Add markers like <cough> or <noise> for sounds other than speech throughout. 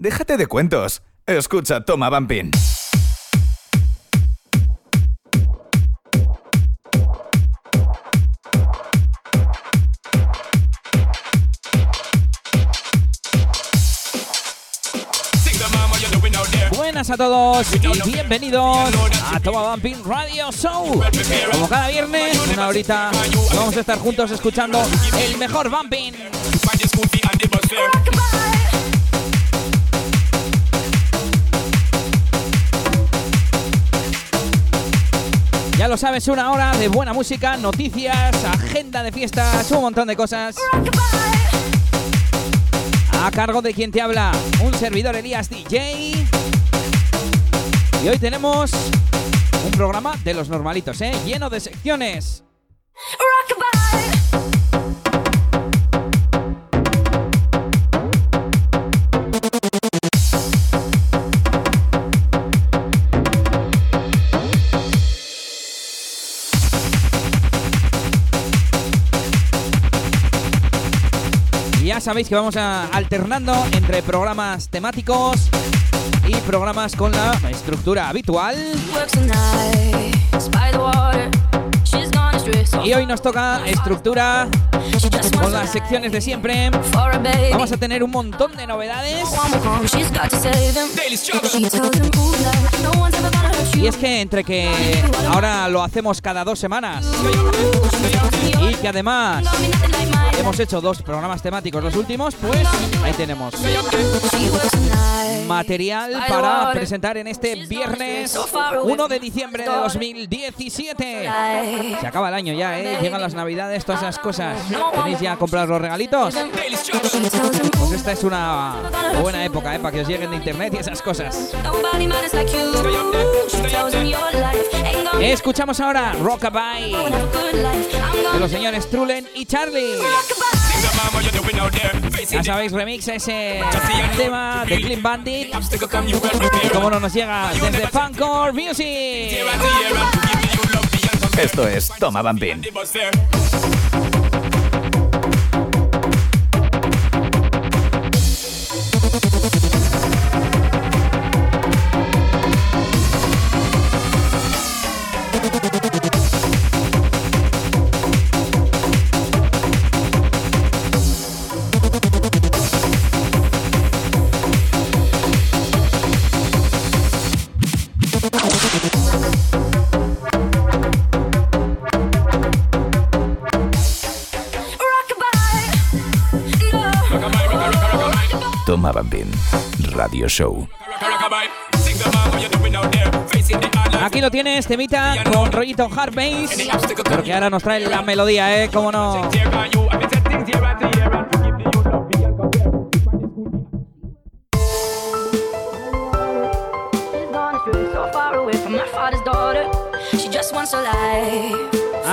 Déjate de cuentos. Escucha Toma Bumping. Buenas a todos y bienvenidos a Toma Bumping Radio Show. Como cada viernes, una horita, vamos a estar juntos escuchando el mejor bumping. Lo sabes, una hora de buena música, noticias, agenda de fiestas, un montón de cosas. A cargo de quien te habla, un servidor Elías DJ. Y hoy tenemos un programa de los normalitos, ¿eh? Lleno de secciones. Sabéis que vamos a alternando entre programas temáticos y programas con la estructura habitual. Y hoy nos toca estructura con las secciones de siempre. Vamos a tener un montón de novedades. Y es que entre que ahora lo hacemos cada dos semanas y que además hemos hecho dos programas temáticos. Los últimos, pues ahí tenemos material para presentar en este viernes 1 de diciembre de 2017. Se acaba el año ya, ¿eh? Llegan las navidades, todas esas cosas. ¿Tenéis ya comprar los regalitos? Pues esta es una buena época, ¿eh? Para que os lleguen de internet y esas cosas. Escuchamos ahora Rockabye de los señores Trulen y Charlie. Ya sabéis, remix ese tema de Clean Bandit. Como no nos llega desde Funcore Music. Esto es Toma Bumping. Toma Bumping Radio Show. Aquí lo tienes, temita con rollito hard bass. Pero que ahora nos trae la melodía, ¿eh? ¿Cómo no?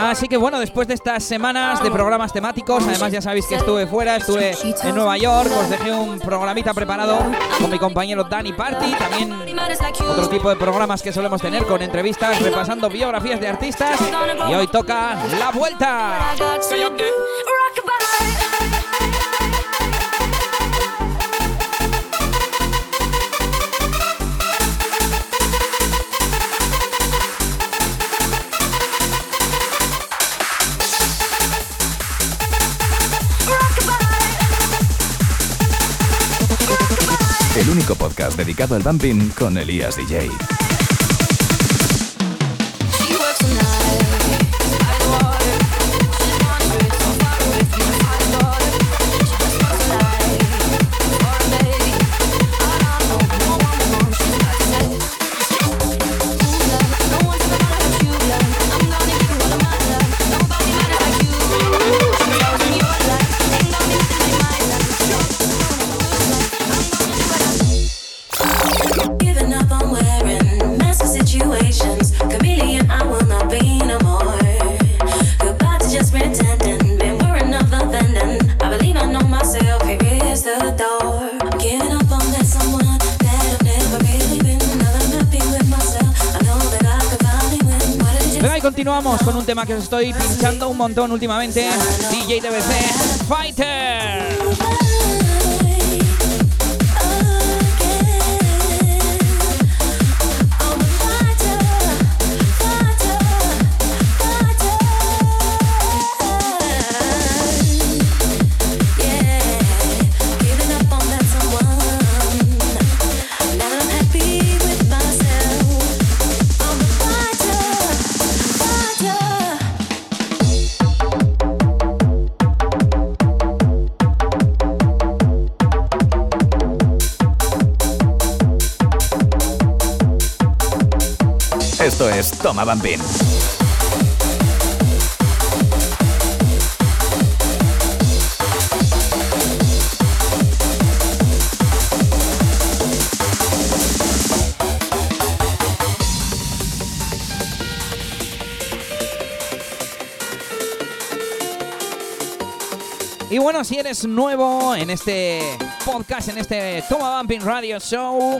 Así que bueno, después de estas semanas de programas temáticos, además ya sabéis que estuve fuera, estuve en Nueva York, os dejé un programita preparado con mi compañero Danny Party, también otro tipo de programas que solemos tener con entrevistas, repasando biografías de artistas y hoy toca la vuelta. Dedicado al bumping con Elías DJ. Que os estoy pinchando un montón últimamente. DJ TBC Fighter. Esto es Toma Bambín. Y bueno, si eres nuevo en este podcast, en este Toma Bumping Radio Show,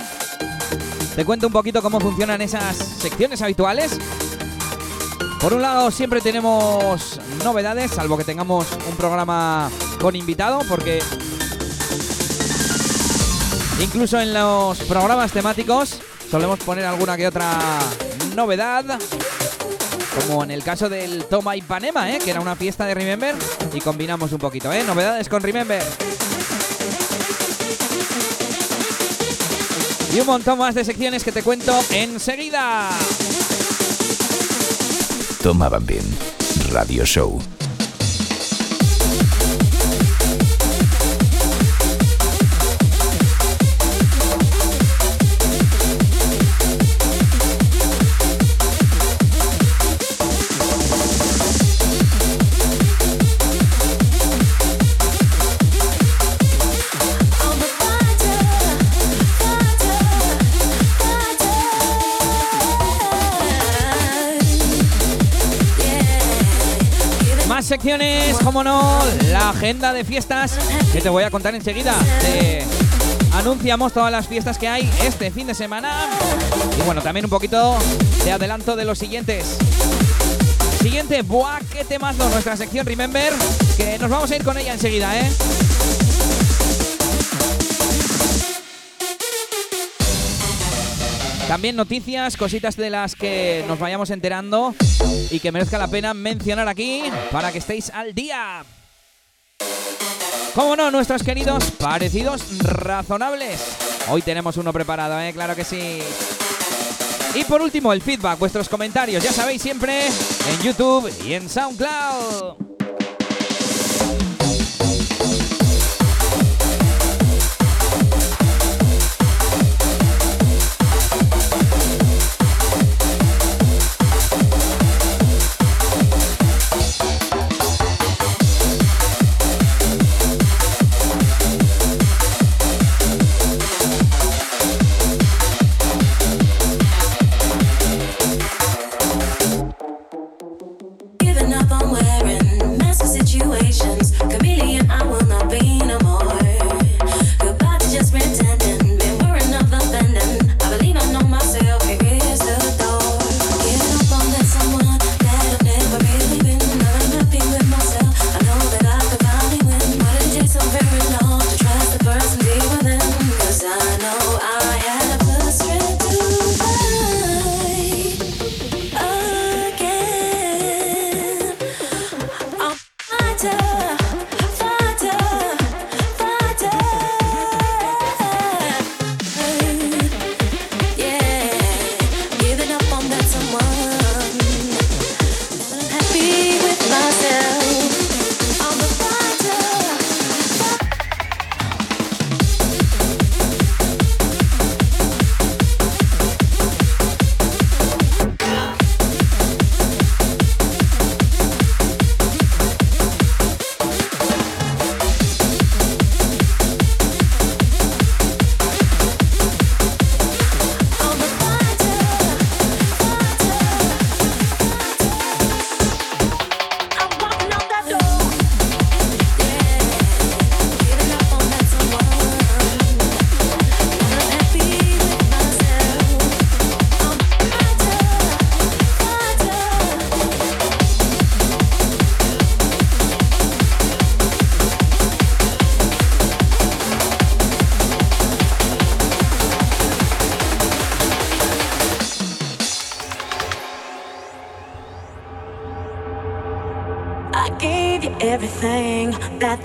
te cuento un poquito cómo funcionan esas secciones habituales. Por un lado, siempre tenemos novedades, salvo que tengamos un programa con invitado, porque incluso en los programas temáticos solemos poner alguna que otra novedad. Como en el caso del Toma Ipanema, ¿eh? que era una fiesta de Remember, y combinamos un poquito, ¿eh? Novedades con Remember. Y un montón más de secciones que te cuento enseguida. Toma Bambín. Radio Show. Secciones, como no, la agenda de fiestas que te voy a contar enseguida. Anunciamos todas las fiestas que hay este fin de semana. Y bueno, también un poquito de adelanto de los siguientes. Siguiente, buah, qué temazo nuestra sección Remember, que nos vamos a ir con ella enseguida, ¿eh? También noticias, cositas de las que nos vayamos enterando y que merezca la pena mencionar aquí para que estéis al día. Como no, nuestros queridos parecidos razonables. Hoy tenemos uno preparado, ¿eh? Claro que sí. Y por último, el feedback, vuestros comentarios, ya sabéis siempre, en YouTube y en SoundCloud.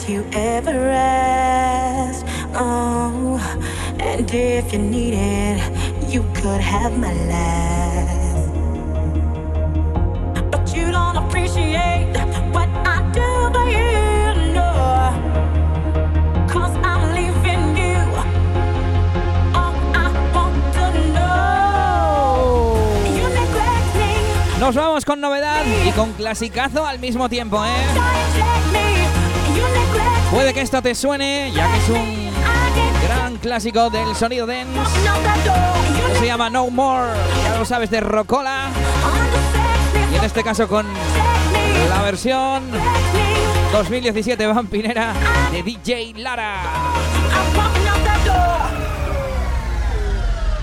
That you ever asked. Oh, and if you need it, you could have my last. But you don't appreciate what I do for you, no. Cause I'm leaving you. All I want to know. You neglect Nos vamos con novedad y con clasicazo al mismo tiempo, ¿eh? Puede que esto te suene, ya que es un gran clásico del sonido dance. Se llama No More, ya lo sabes, de Rocola. Y en este caso con la versión 2017 vampinera de DJ Lara.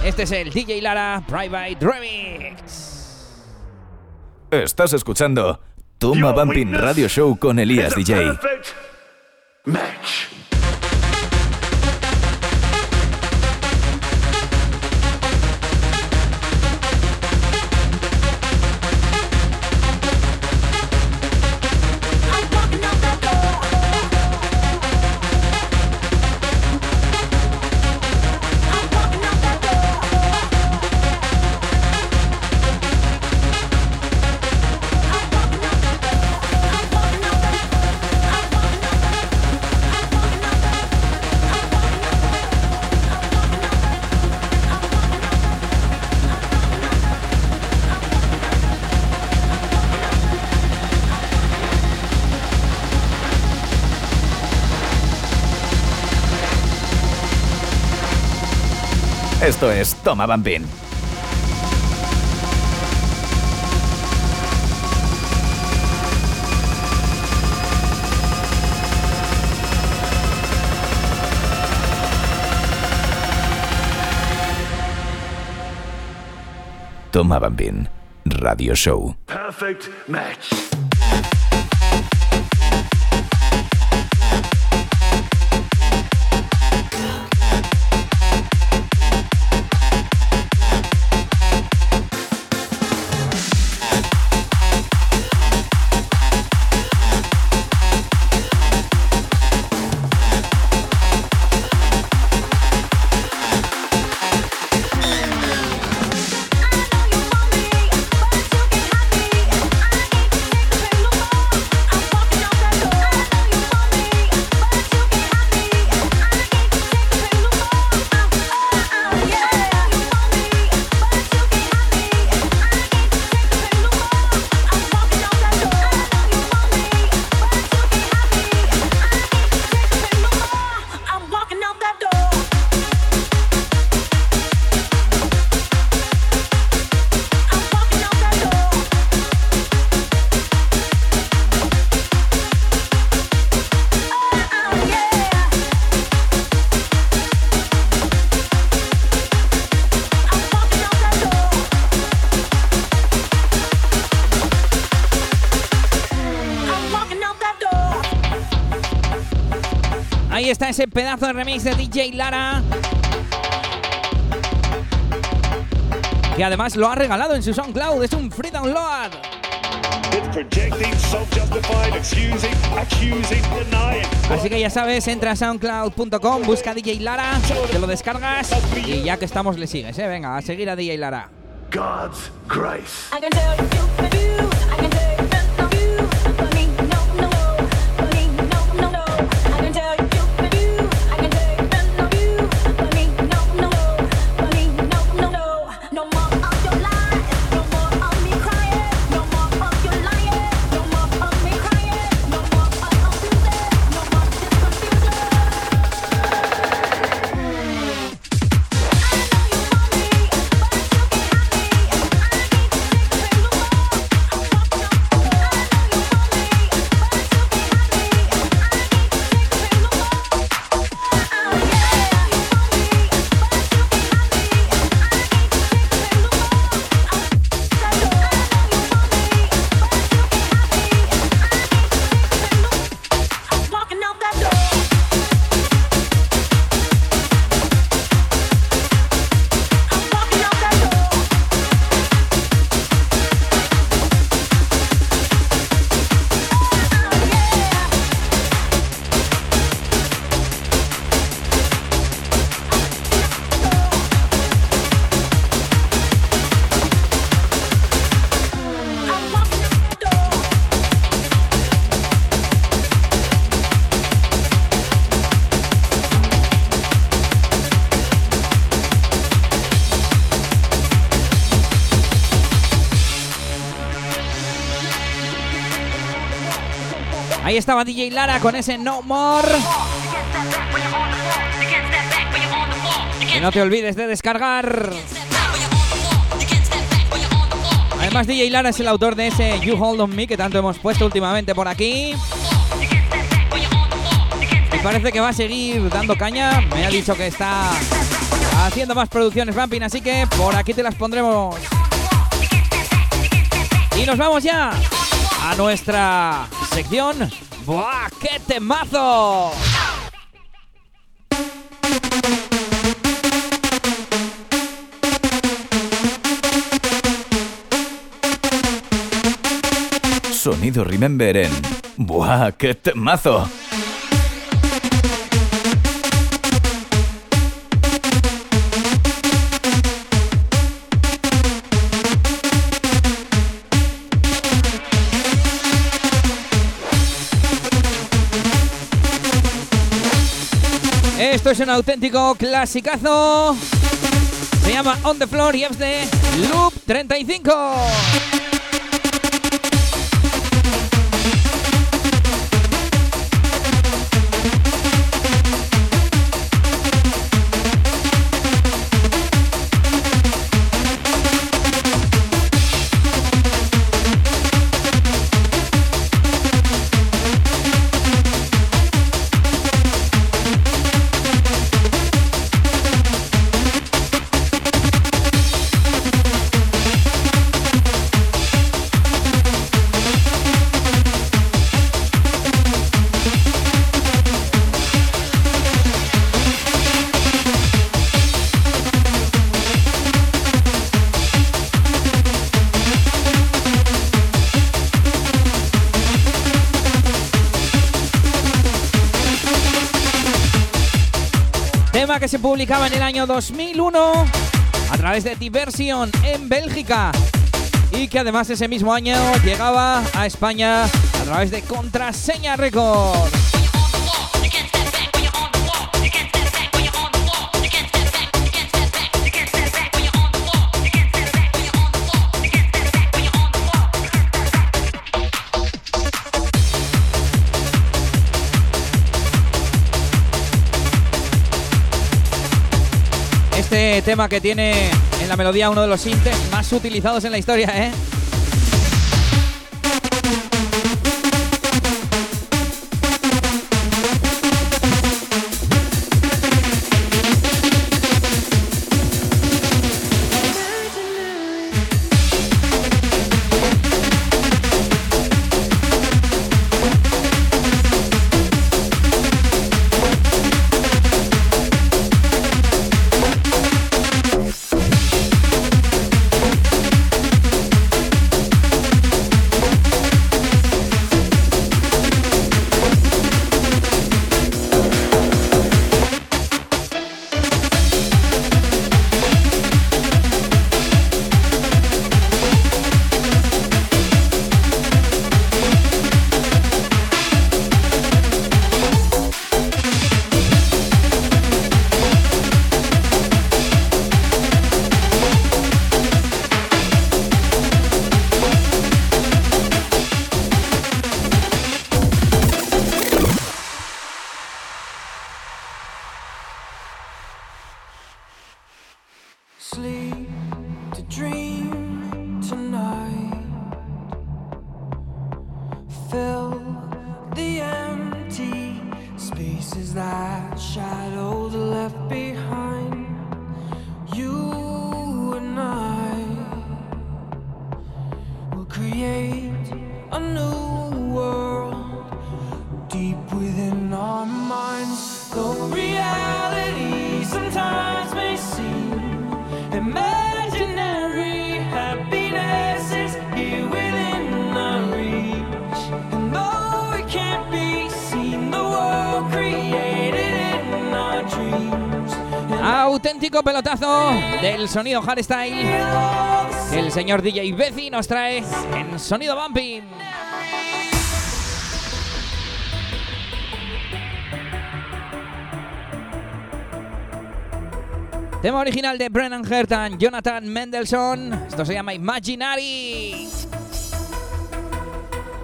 Este es el DJ Lara Private Remix. Estás escuchando Toma Bumping Radio Show con Elías DJ. Match. Esto es Toma Bambín. Toma Bambín Radio Show. Perfect match. Ese pedazo de remix de DJ Lara. Que además lo ha regalado en su SoundCloud. Es un free download. It's projecting, self-justified, excusing, accusing, denying. Así que ya sabes, entra a soundcloud.com, busca DJ Lara, te lo descargas y ya que estamos le sigues, ¿eh? Venga, a seguir a DJ Lara. God's grace. Estaba DJ Lara con ese No More. Y no te olvides de descargar. Además, DJ Lara es el autor de ese You Hold On Me que tanto hemos puesto últimamente por aquí. Y parece que va a seguir dando caña. Me ha dicho que está haciendo más producciones Bumping, así que por aquí te las pondremos. Y nos vamos ya a nuestra sección. ¡Buah, qué temazo! Sonido Remember en ¡Buah, qué temazo! Esto es un auténtico clasicazo. Se llama On the Floor y es de Loop 35. Se publicaba en el año 2001 a través de Diversion en Bélgica y que además ese mismo año llegaba a España a través de Contraseña Records. Tema que tiene en la melodía uno de los sintes más utilizados en la historia, ¿eh? Del sonido hardstyle que el señor DJ Bezi nos trae en Sonido Bumping. Tema original de Brennan Hertan, Jonathan Mendelssohn. Esto se llama Imaginary.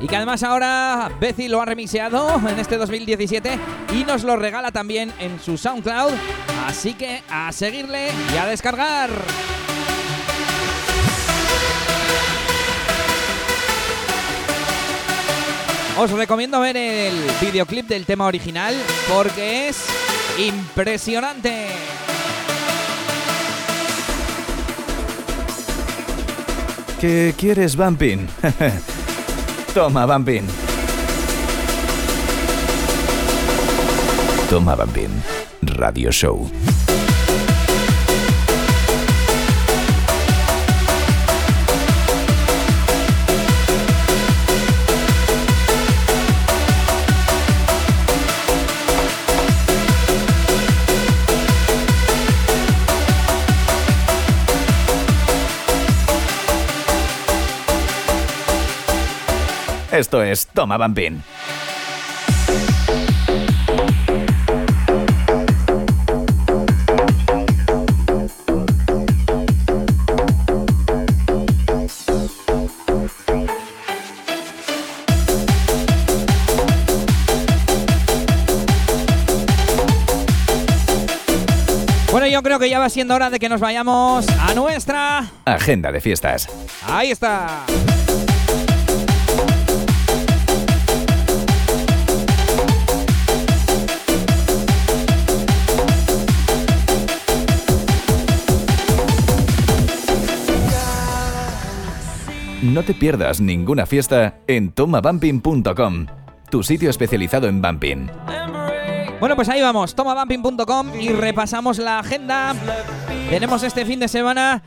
Y que además ahora Bezi lo ha remixeado en este 2017 y nos lo regala también en su SoundCloud. Así que a seguirle y a descargar. Os recomiendo ver el videoclip del tema original porque es impresionante. ¿Qué quieres, Bumping? <laughs> Toma, Bumping. Toma, Bumping. Radio Show. Esto es Toma. Bueno, yo creo que ya va siendo hora de que nos vayamos a nuestra... Agenda de fiestas. Ahí está. No te pierdas ninguna fiesta en tomabumping.com, tu sitio especializado en bumping. Bueno, pues ahí vamos, tomabumping.com y repasamos la agenda. Tenemos este fin de semana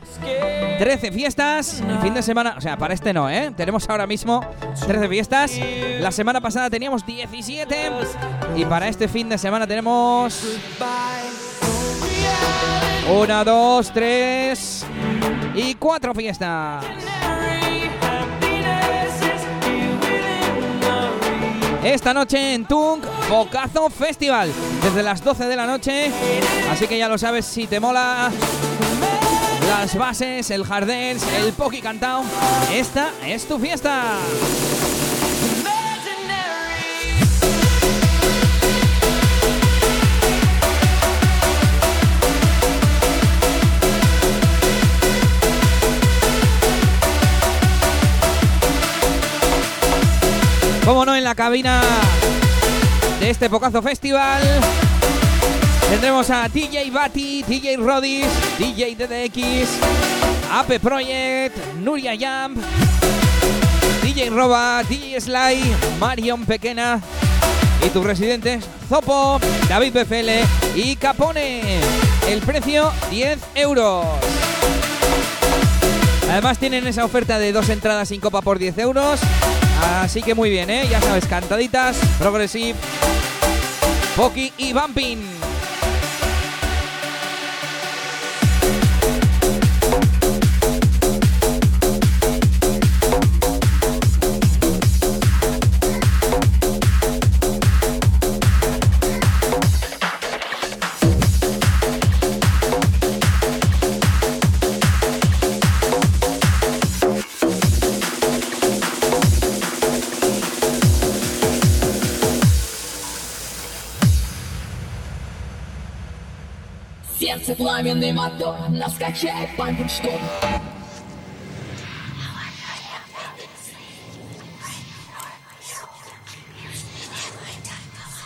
13 fiestas. Fin de semana, o sea, para este no, ¿eh? Tenemos ahora mismo 13 fiestas. La semana pasada teníamos 17. Y para este fin de semana tenemos. Una, dos, tres. Y cuatro fiestas. Esta noche en Tunk, Bocazo Festival, desde las 12 de la noche. Así que ya lo sabes, si te mola las bases, el dance, el poki cantao, esta es tu fiesta. Como no, en la cabina de este Pocazo Festival tendremos a DJ Bati, DJ Rodis, DJ DDX, Ape Project, Nuria Jump, DJ Roba, DJ Sly, Marion Pequena y tus residentes Zopo, David PFL y Capone. El precio 10 euros. Además tienen esa oferta de dos entradas sin copa por 10 euros. Así que muy bien, ¿eh? Ya sabes, cantaditas, progressive, poki y bumping. пламенный мотор, нас качает память что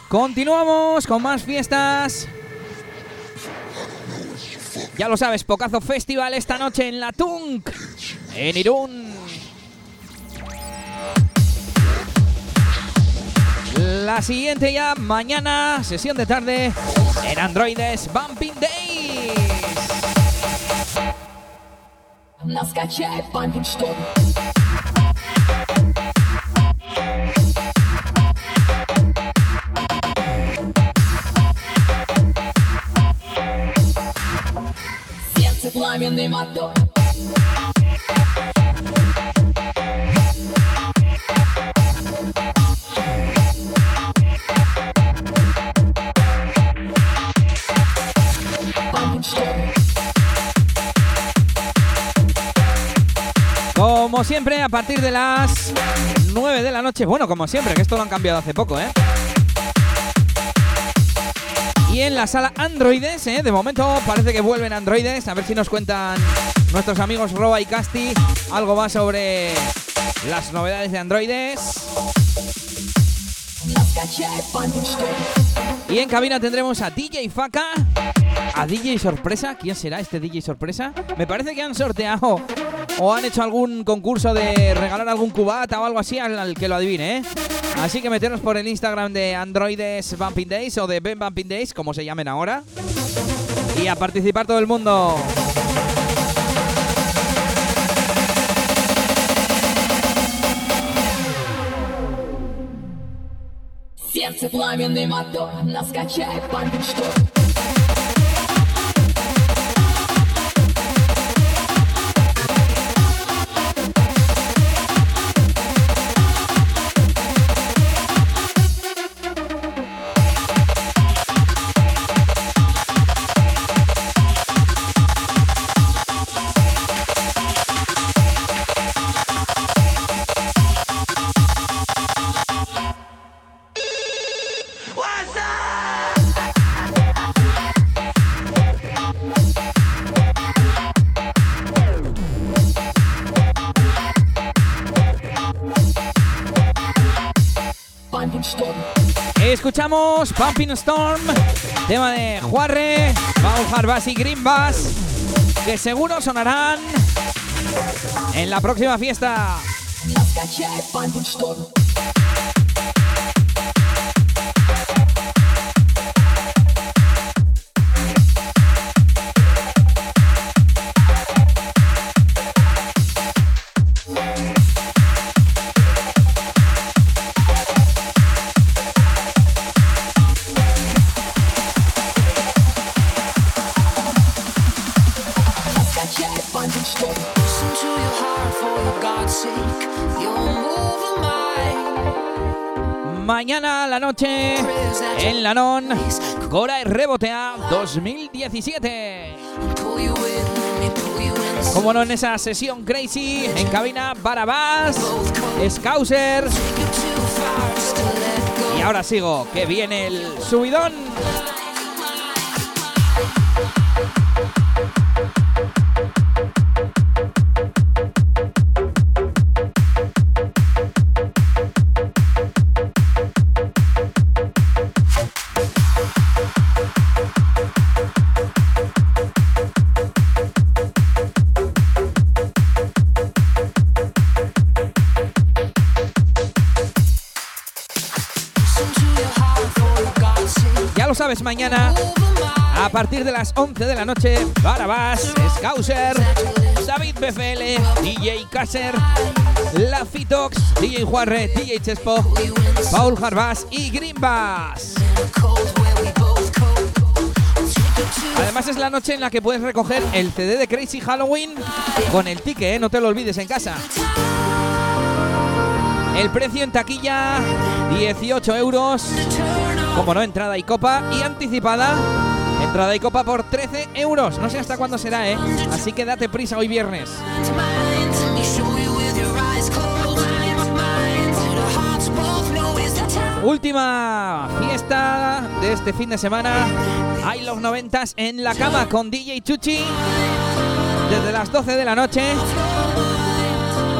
Continuamos con más fiestas. Ya lo sabes, Pocazo Festival esta noche en la Tunk, en Irún. La siguiente ya mañana, sesión de tarde, en Androides Bumping Days. Нас качает память что Сердце пламенный мотор siempre, a partir de las 9 de la noche. Bueno, como siempre, que esto lo han cambiado hace poco, ¿eh? Y en la sala Androides, ¿eh? de momento parece que vuelven Androides. A ver si nos cuentan nuestros amigos Roba y Casti algo más sobre las novedades de Androides. Y en cabina tendremos a DJ Faca, a DJ Sorpresa. ¿Quién será este DJ Sorpresa? Me parece que han sorteado o han hecho algún concurso de regalar algún cubata o algo así al, al que lo adivine, ¿eh? Así que meteros por el Instagram de Androides Bumping Days o de Ben Bumping Days, como se llamen ahora. Y a participar todo el mundo. Сердце пламенный мотор, нас качает Панкинштейн. Панкинштейн. Pumping Storm, tema de Juarre, Harbas y Green Bass, que seguro sonarán en la próxima fiesta. Noche en Lanón, Cora y Rebotea 2017. pull you in, me pull you in. Como no en esa sesión crazy, en cabina Barabás, Scouser. Y ahora sigo, que viene el subidón. Sabes, mañana a partir de las 11 de la noche, Barabás, Scouser, David BFL, DJ Kasser, La Fitox, DJ Juarre, DJ Chespo, Paul Jarbas y Green Bass. Además es la noche en la que puedes recoger el CD de Crazy Halloween con el ticket, ¿eh? no te lo olvides en casa. El precio en taquilla, 18 euros. Como no, entrada y copa. Y anticipada, entrada y copa por 13 euros. No sé hasta cuándo será, ¿eh? Así que date prisa hoy viernes. Última fiesta de este fin de semana. Hay los noventas en la cama con DJ Chuchi. Desde las 12 de la noche.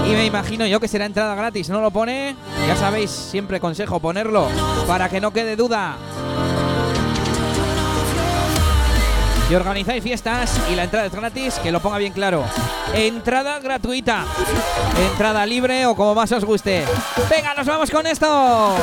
Y me imagino yo que será entrada gratis, ¿no lo pone? Ya sabéis, siempre consejo ponerlo para que no quede duda. Si organizáis fiestas y la entrada es gratis, que lo ponga bien claro. Entrada gratuita. Entrada libre o como más os guste. Venga, nos vamos con esto.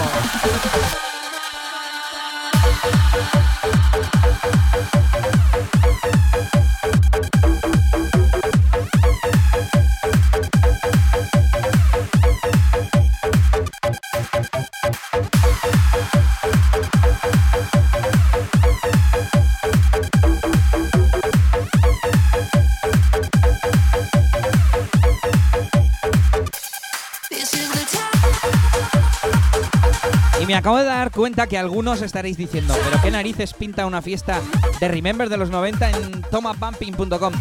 Acabo de dar cuenta que algunos estaréis diciendo, pero qué narices pinta una fiesta de Remember de los 90 en tomabumping.com.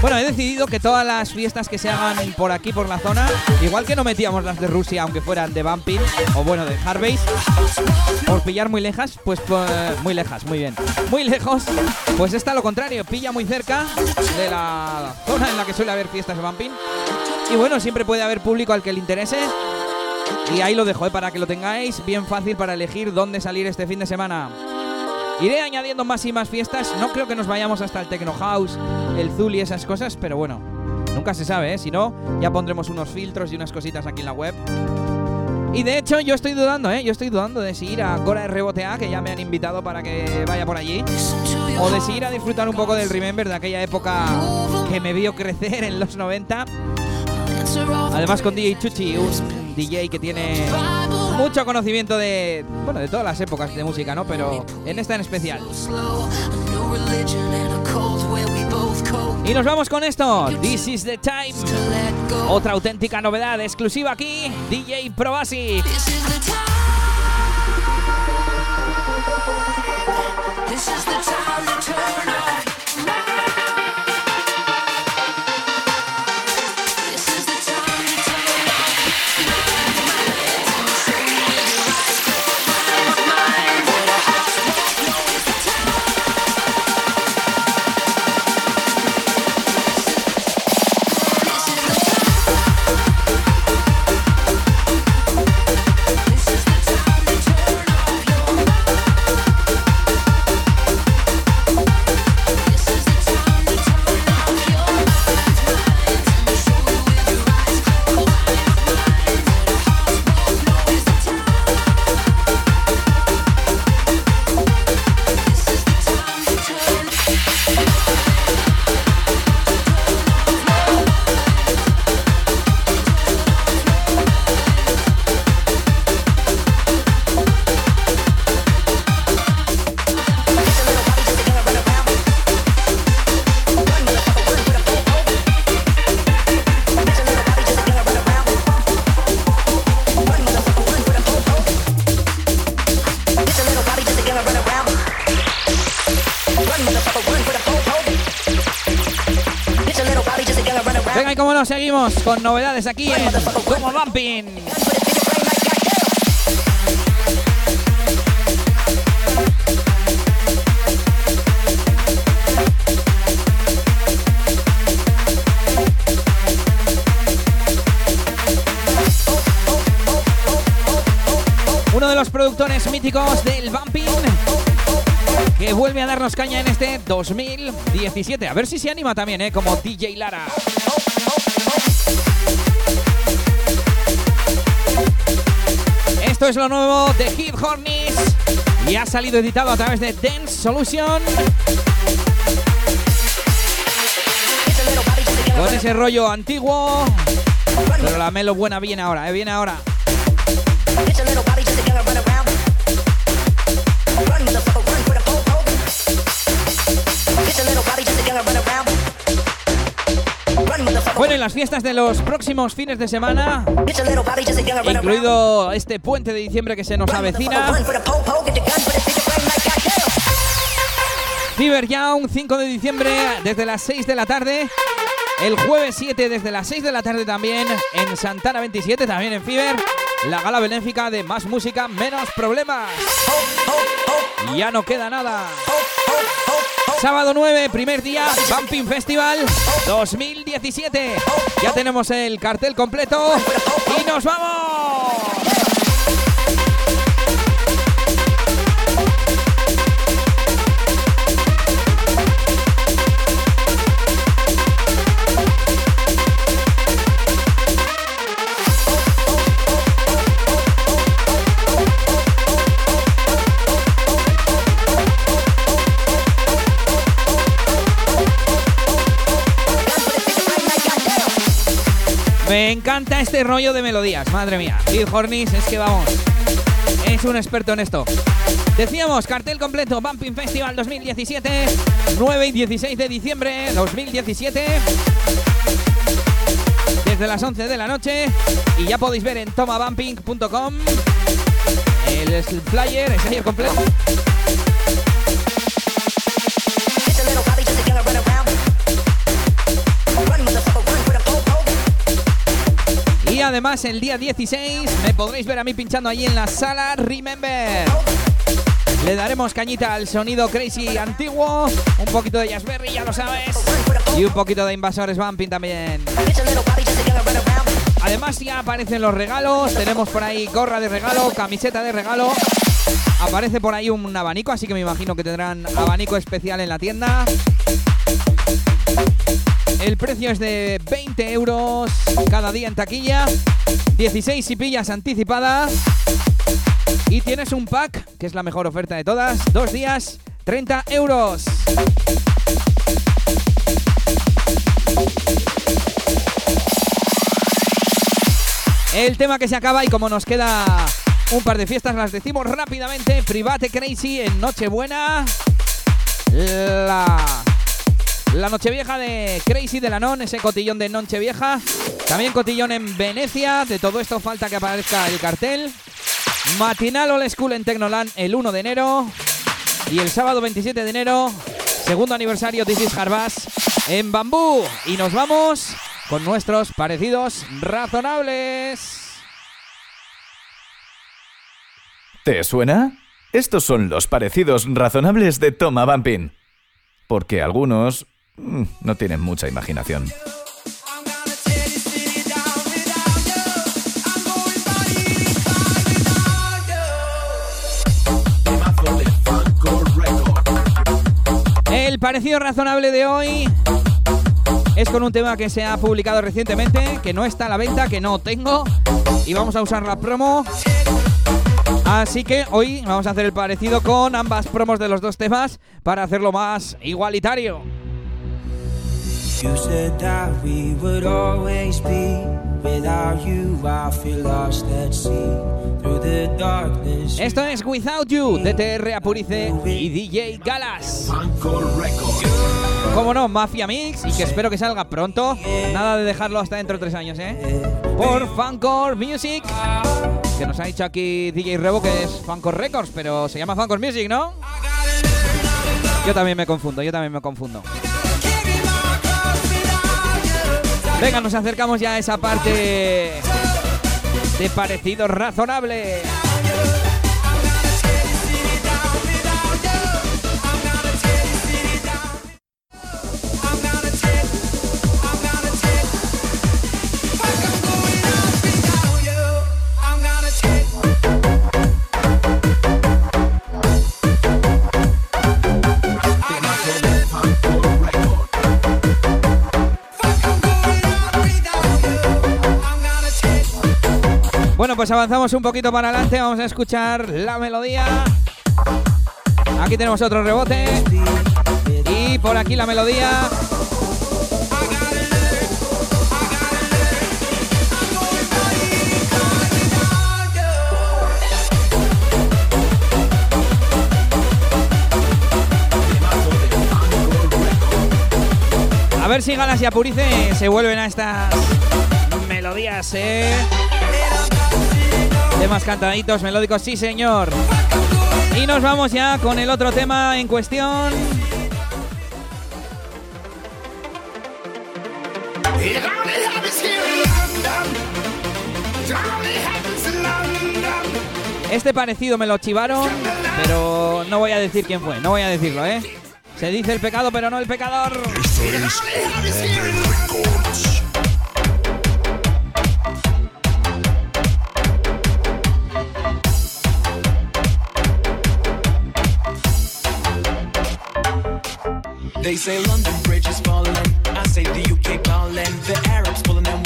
Bueno, he decidido que todas las fiestas que se hagan por aquí, por la zona, igual que no metíamos las de Rusia, aunque fueran de Bumping, o bueno, de Harveys, por pillar muy lejas, pues, pues, muy lejas, muy bien. Muy lejos, pues está lo contrario, pilla muy cerca de la zona en la que suele haber fiestas de Bumping. Y bueno, siempre puede haber público al que le interese. Y ahí lo dejo, ¿eh? para que lo tengáis bien fácil para elegir dónde salir este fin de semana. Iré añadiendo más y más fiestas. No creo que nos vayamos hasta el Techno House, el Zul y esas cosas, pero bueno, nunca se sabe, ¿eh? Si no, ya pondremos unos filtros y unas cositas aquí en la web. Y de hecho, yo estoy dudando, ¿eh? Yo estoy dudando de si ir a Cora RBTA, que ya me han invitado para que vaya por allí. O de si ir a disfrutar un poco del Remember de aquella época que me vio crecer en los 90. Además con DJ Chuchi, un DJ que tiene mucho conocimiento de, bueno, de todas las épocas de música, ¿no? Pero en esta en especial. Y nos vamos con esto. This is the time. Otra auténtica novedad exclusiva aquí, DJ Probasi. Venga, 2017. A ver si se anima también, ¿eh? Como DJ Lara. Esto es lo nuevo de Kid Hornis y ha salido editado a través de Dance Solution. Con ese rollo antiguo, pero la melo buena viene ahora, ¿eh? Viene ahora. En las fiestas de los próximos fines de semana, incluido este puente de diciembre que se nos avecina, Fever Young, 5 de diciembre, desde las 6 de la tarde. El jueves 7, desde las 6 de la tarde también, en Santana 27, también en Fever. La gala benéfica de más música, menos problemas. Ya no queda nada. Sábado 9, primer día, Bumping Festival 2017. Ya tenemos el cartel completo y nos vamos. Me encanta este rollo de melodías, madre mía. Bill Hornis, es que vamos, es un experto en esto. Decíamos, cartel completo, Bumping Festival 2017, 9 y 16 de diciembre 2017. Desde las 11 de la noche y ya podéis ver en tomabumping.com el flyer, el flyer completo. Además el día 16 me podréis ver a mí pinchando allí en la sala Remember. Le daremos cañita al sonido crazy antiguo, un poquito de Jazzberry, ya lo sabes, y un poquito de invasores bumping también. Además ya aparecen los regalos, tenemos por ahí gorra de regalo, camiseta de regalo. Aparece por ahí un abanico, así que me imagino que tendrán abanico especial en la tienda. El precio es de 20 euros cada día en taquilla, 16 si pillas anticipada. Y tienes un pack, que es la mejor oferta de todas, dos días, 30 euros. El tema que se acaba y como nos queda un par de fiestas, las decimos rápidamente. Private Crazy en Nochebuena. La, la Nochevieja de Crazy de la Non, ese cotillón de Nochevieja. También cotillón en Venecia. De todo esto falta que aparezca el cartel. Matinal All School en Tecnoland el 1 de enero. Y el sábado 27 de enero, segundo aniversario This is Harbass en Bambú. Y nos vamos con nuestros parecidos razonables. ¿Te suena? Estos son los parecidos razonables de Toma Bumping. Porque algunos no tienen mucha imaginación. El parecido razonable de hoy es con un tema que se ha publicado recientemente, que no está a la venta, que no tengo, y vamos a usar la promo. Así que hoy vamos a hacer el parecido con ambas promos de los dos temas para hacerlo más igualitario. You said that we would always be. Without you, I feel lost at sea. Through the darkness. Esto es Without You, de TR Apurice y DJ Galas. Como no, Mafia Mix y que espero que salga pronto. Nada de dejarlo hasta dentro de tres años, ¿eh? Por Fancore Music. Que nos ha dicho aquí DJ Rebo que es Fancore Records, pero se llama Fancore Music, ¿no? Yo también me confundo, yo también me confundo. Venga, nos acercamos ya a esa parte de parecido razonable. Bueno, pues avanzamos un poquito para adelante. Vamos a escuchar la melodía. Aquí tenemos otro rebote. Y por aquí la melodía. A ver si Galas y Apurice se vuelven a estas melodías, ¿eh? Temas cantaditos, melódicos, sí señor. Y nos vamos ya con el otro tema en cuestión. Este parecido me lo chivaron, pero no voy a decir quién fue, no voy a decirlo, ¿eh? Se dice el pecado, pero no el pecador. They say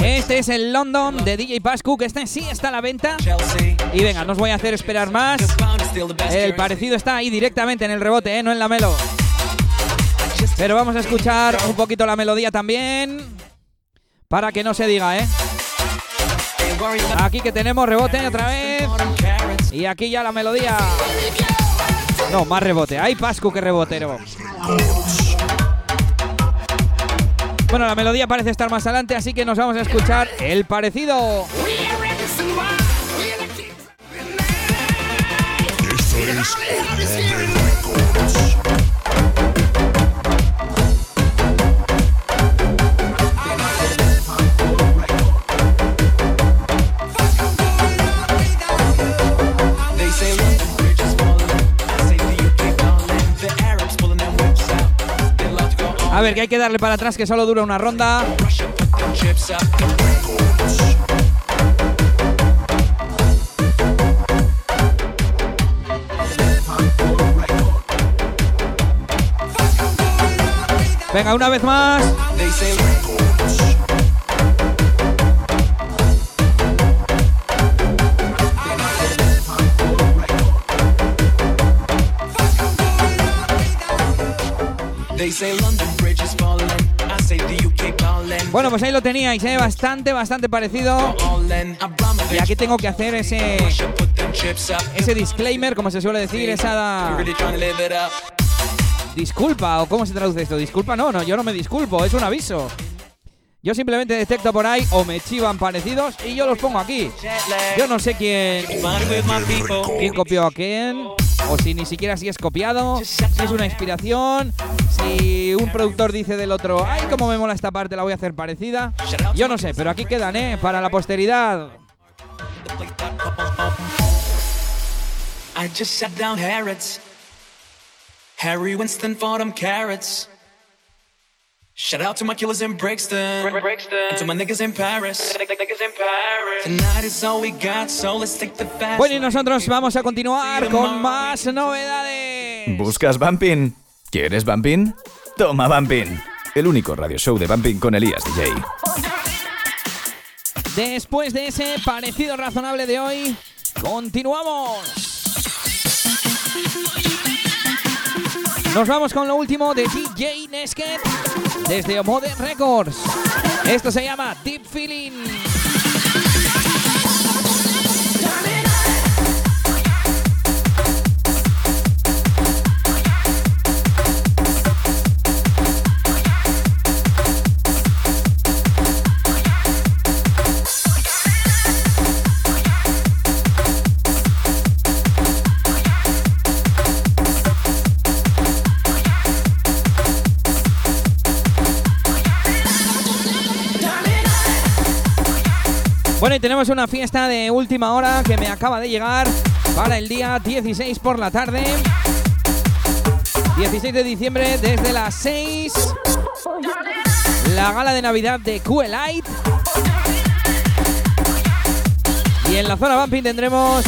Este es el London de DJ Pascu, que este sí está a la venta. Y venga, no os voy a hacer esperar más. El parecido está ahí directamente en el rebote, ¿eh? no en la melo. Pero vamos a escuchar un poquito la melodía también. Para que no se diga, ¿eh? Aquí que tenemos rebote otra vez. Y aquí ya la melodía. No, más rebote. Hay Pascu que rebotero. Bueno, la melodía parece estar más adelante, así que nos vamos a escuchar el parecido. A ver, que hay que darle para atrás, que solo dura una ronda. Venga, una vez más. They say London Bueno, pues ahí lo teníais, ¿eh? Bastante, bastante parecido. Y aquí tengo que hacer ese, ese disclaimer, como se suele decir, esa disculpa, o cómo se traduce esto. Disculpa, no, no, yo no me disculpo, es un aviso. Yo simplemente detecto por ahí o me chivan parecidos y yo los pongo aquí. Yo no sé quién, quién copió a quién, o si ni siquiera si es copiado, si es una inspiración, si un productor dice del otro, ay, cómo me mola esta parte, la voy a hacer parecida. Yo no sé, pero aquí quedan, ¿eh? Para la posteridad. I just sat down Harrods. Harry Winston for them carrots. Shout out to my killers in Brixton. And to my niggas in Paris. Tonight is all we got, so let's take the fast. Bueno, y nosotros vamos a continuar con más novedades. ¿Buscas Bumping? ¿Quieres Bumping? Toma Bumping. El único radio show de Bumping con Elías DJ. Después de ese parecido razonable de hoy, continuamos. Nos vamos con lo último de DJ Nesket desde Modern Records. Esto se llama Deep Feeling. Tenemos una fiesta de última hora que me acaba de llegar para el día 16 por la tarde. 16 de diciembre desde las 6. La gala de Navidad de Light. Y en la zona bumping tendremos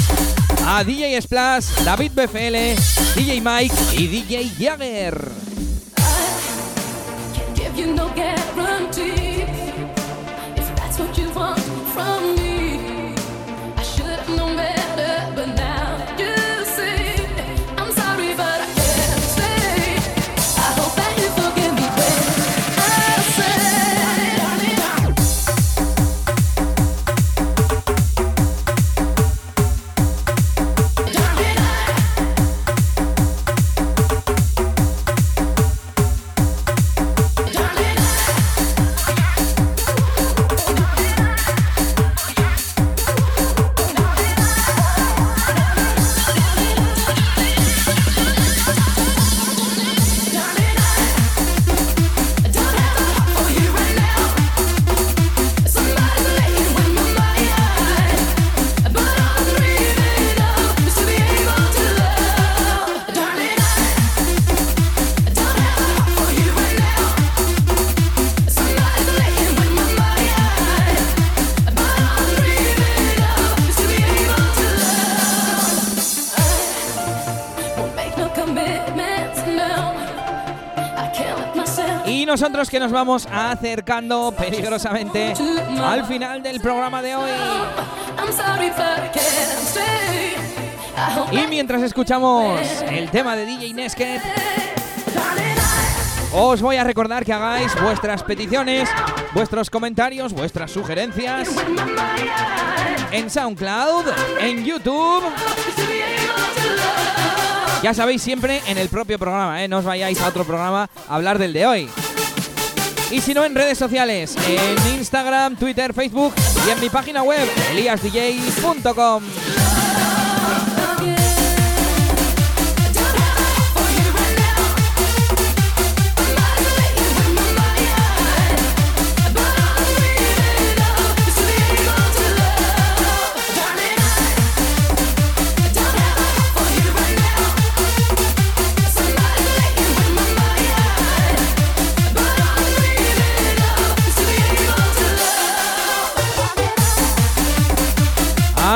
a DJ Splash, David BFL, DJ Mike y DJ Jagger. Y nosotros que nos vamos acercando peligrosamente al final del programa de hoy. Y mientras escuchamos el tema de DJ Nesket, os voy a recordar que hagáis vuestras peticiones, vuestros comentarios, vuestras sugerencias en SoundCloud, en YouTube. Ya sabéis, siempre en el propio programa, ¿eh? no os vayáis a otro programa a hablar del de hoy. Y si no, en redes sociales, en Instagram, Twitter, Facebook y en mi página web, eliasdj.com.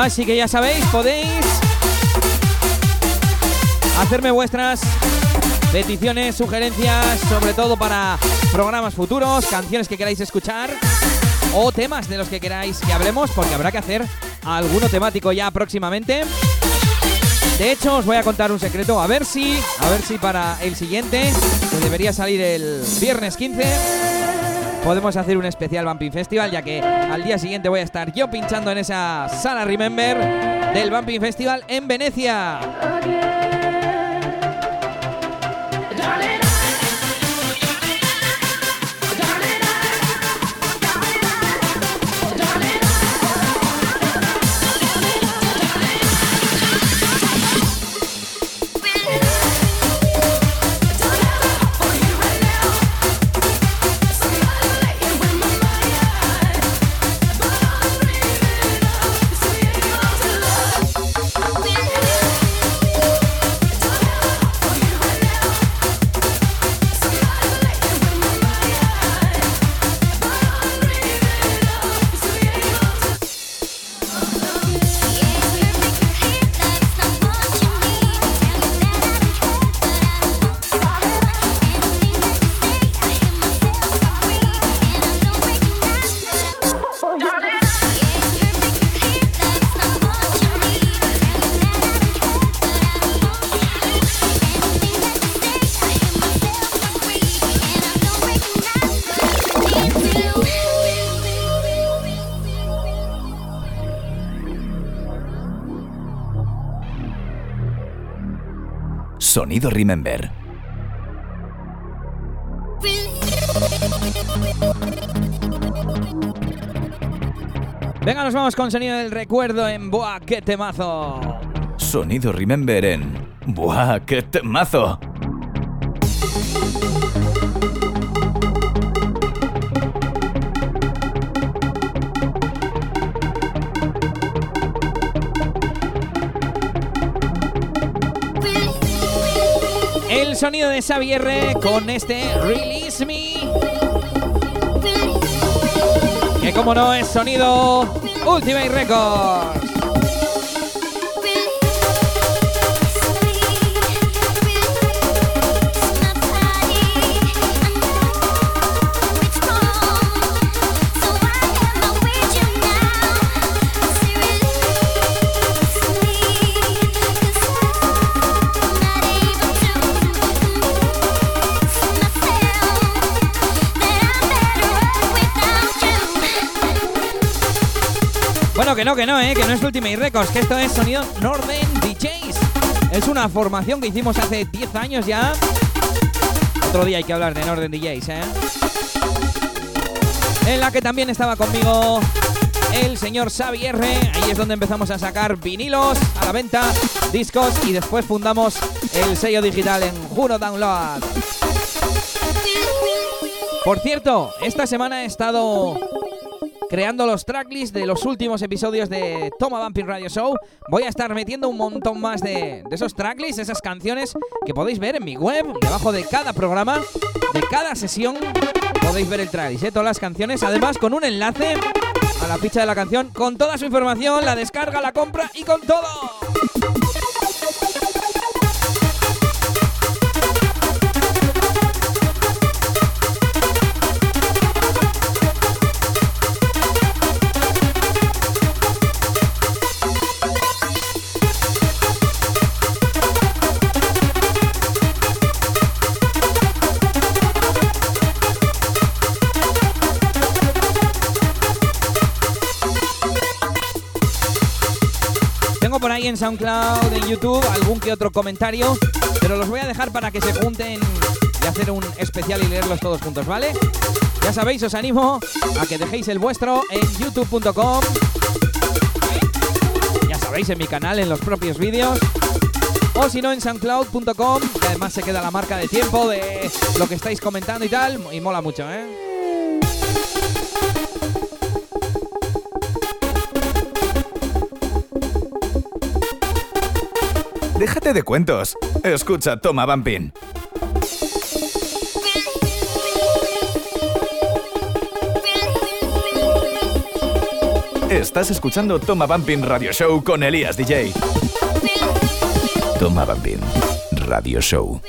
Así que ya sabéis, podéis hacerme vuestras peticiones, sugerencias, sobre todo para programas futuros, canciones que queráis escuchar o temas de los que queráis que hablemos, porque habrá que hacer alguno temático ya próximamente. De hecho, os voy a contar un secreto, a ver si, a ver si para el siguiente, que debería salir el viernes 15, podemos hacer un especial Bumping Festival, ya que al día siguiente voy a estar yo pinchando en esa sala Remember del Bumping Festival en Venecia. Remember. Venga, nos vamos con sonido del recuerdo en Buah, qué temazo. Sonido Remember en. ¡Buah, qué temazo! Sonido de Xavier con este Release Me. Que como no es sonido Ultimate Records. Que no, que no, eh, que no es Ultimate Records, que esto es sonido Northern DJs. Es una formación que hicimos hace 10 años ya. Otro día hay que hablar de Northern DJs, eh. En la que también estaba conmigo el señor Xavier. Ahí es donde empezamos a sacar vinilos a la venta, discos y después fundamos el sello digital en Juno Download. Por cierto, esta semana he estado creando los tracklists de los últimos episodios de Toma Bumping Radio Show. Voy a estar metiendo un montón más de, de esos tracklists, esas canciones que podéis ver en mi web, debajo de cada programa, de cada sesión. Podéis ver el tracklist, ¿eh? todas las canciones, además con un enlace a la ficha de la canción, con toda su información, la descarga, la compra y con todo. En SoundCloud, en YouTube, algún que otro comentario, pero los voy a dejar para que se junten y hacer un especial y leerlos todos juntos, ¿vale? Ya sabéis, os animo a que dejéis el vuestro en youtube.com. Ya sabéis, en mi canal, en los propios vídeos. O si no, en soundcloud.com, que además se queda la marca de tiempo de lo que estáis comentando y tal, y mola mucho, ¿eh? déjate de cuentos. Escucha, toma, Bampin. Estás escuchando Toma Bampin Radio Show con Elías DJ. Toma Bampin Radio Show.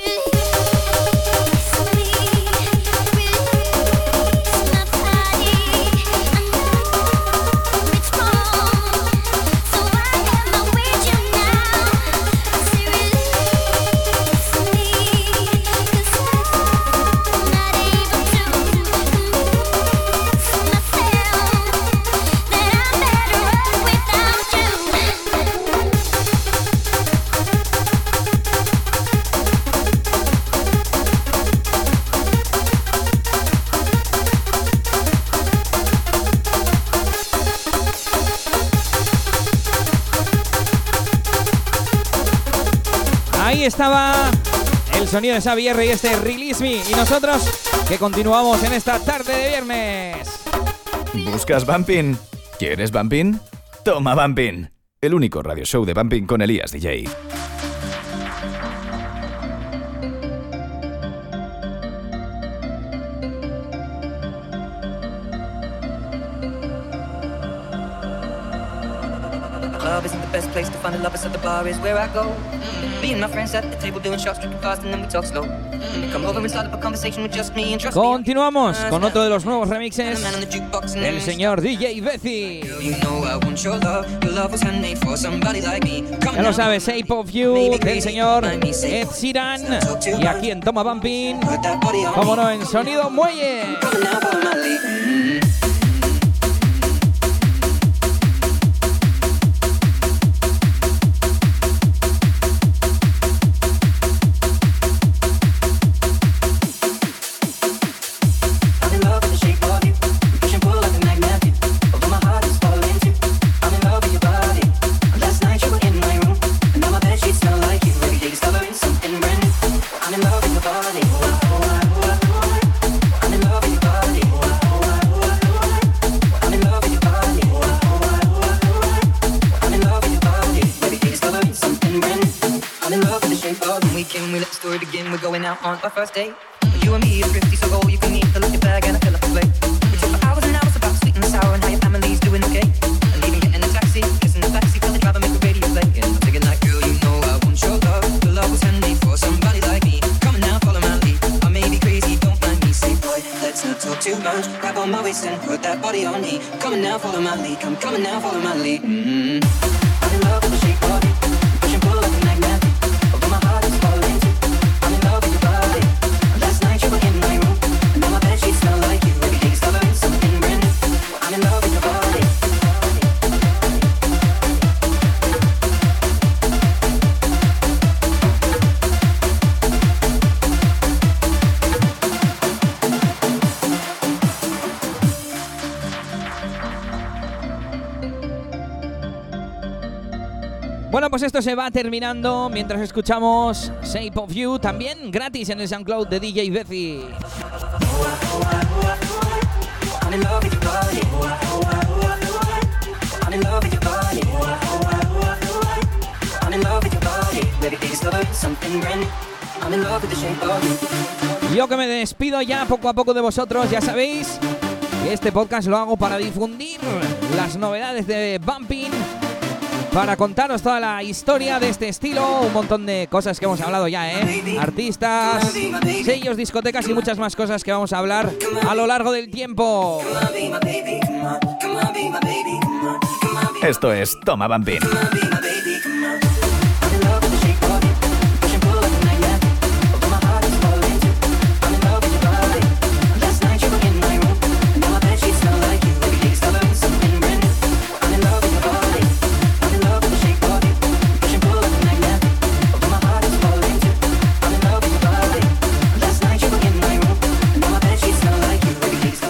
sonido de Xavi y este Release Me. Y nosotros que continuamos en esta tarde de viernes. ¿Buscas Bumping? ¿Quieres Bumping? Toma Bumping. El único radio show de Bumping con Elías DJ. the best place to find the bar is where I go. Mm. Me and my friends at the table doing shots, fast, and then we talk slow. Continuamos con otro de los nuevos remixes. Del señor DJ Bethy. Ya lo sabes, Shape of You del señor Ed Sheeran. y aquí en Toma Bumping, como no, en Sonido Muelle. birthday. pues esto se va terminando mientras escuchamos Shape of You, también gratis en el SoundCloud de DJ Bezi. Yo que me despido ya poco a poco de vosotros, ya sabéis que este podcast lo hago para difundir las novedades de Bumping para contarnos toda la historia de este estilo, un montón de cosas que hemos hablado ya, ¿eh? Artistas, sellos, discotecas y muchas más cosas que vamos a hablar a lo largo del tiempo. Esto es Toma Bambín.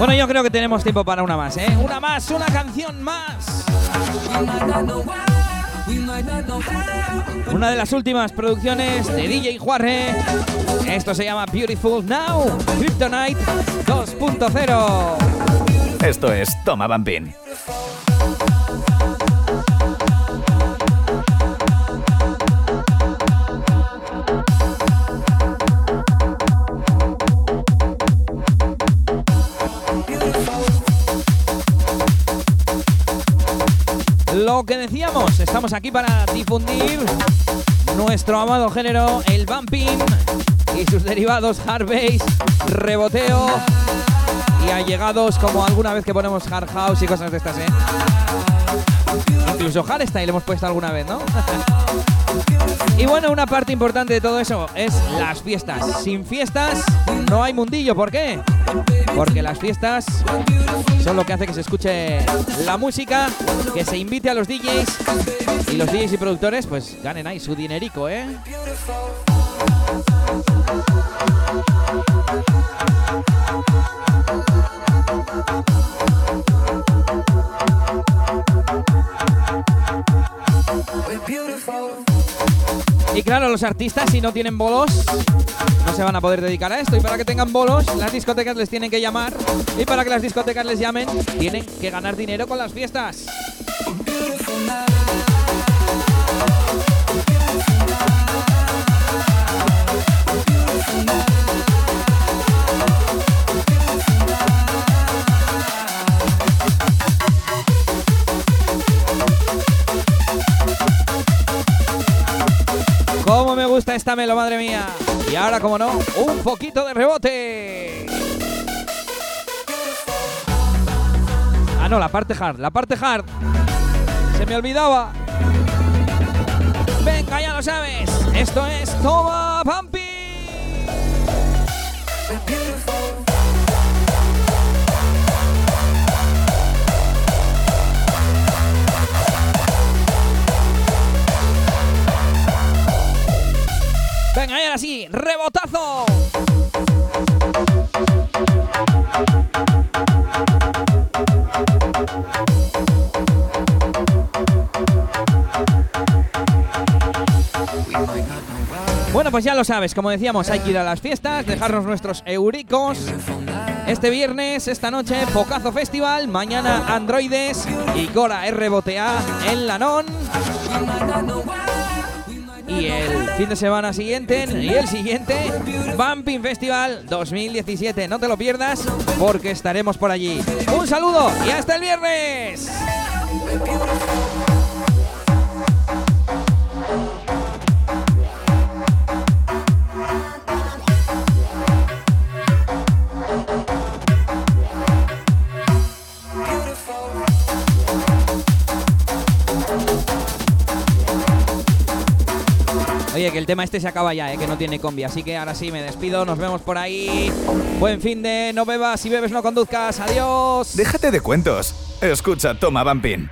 Bueno, yo creo que tenemos tiempo para una más, ¿eh? Una más, una canción más. Una de las últimas producciones de DJ Juarre. Esto se llama Beautiful Now, Kryptonite 2.0. Esto es Toma Bambín. Que decíamos, estamos aquí para difundir nuestro amado género, el bumping y sus derivados hard bass, reboteo y allegados como alguna vez que ponemos hard house y cosas de estas, ¿eh? Incluso hardstyle hemos puesto alguna vez, ¿no? <laughs> y bueno, una parte importante de todo eso es las fiestas. Sin fiestas no hay mundillo, ¿por qué? Porque las fiestas son lo que hace que se escuche la música, que se invite a los DJs y los DJs y productores pues ganen ahí su dinerico, ¿eh? Y claro, los artistas si no tienen bolos no se van a poder dedicar a esto. Y para que tengan bolos, las discotecas les tienen que llamar. Y para que las discotecas les llamen, tienen que ganar dinero con las fiestas. ¿Cómo me gusta esta melo, madre mía? Y ahora, como no, un poquito de rebote. Ah, no, la parte hard, la parte hard. Se me olvidaba. Venga, ya lo sabes. Esto es Toma Pampi. Venga, y ahora sí, rebotazo. Bueno, pues ya lo sabes, como decíamos, hay que ir a las fiestas, dejarnos nuestros euricos. Este viernes, esta noche, Pocazo Festival, mañana Androides y Gora RBTA en Lanón. Y el fin de semana siguiente y el siguiente, Bumping Festival 2017. No te lo pierdas porque estaremos por allí. Un saludo y hasta el viernes. Tema este se acaba ya, ¿eh? que no tiene combi. Así que ahora sí me despido. Nos vemos por ahí. Buen fin de no bebas. Si bebes, no conduzcas. Adiós. Déjate de cuentos. Escucha Toma Bambín.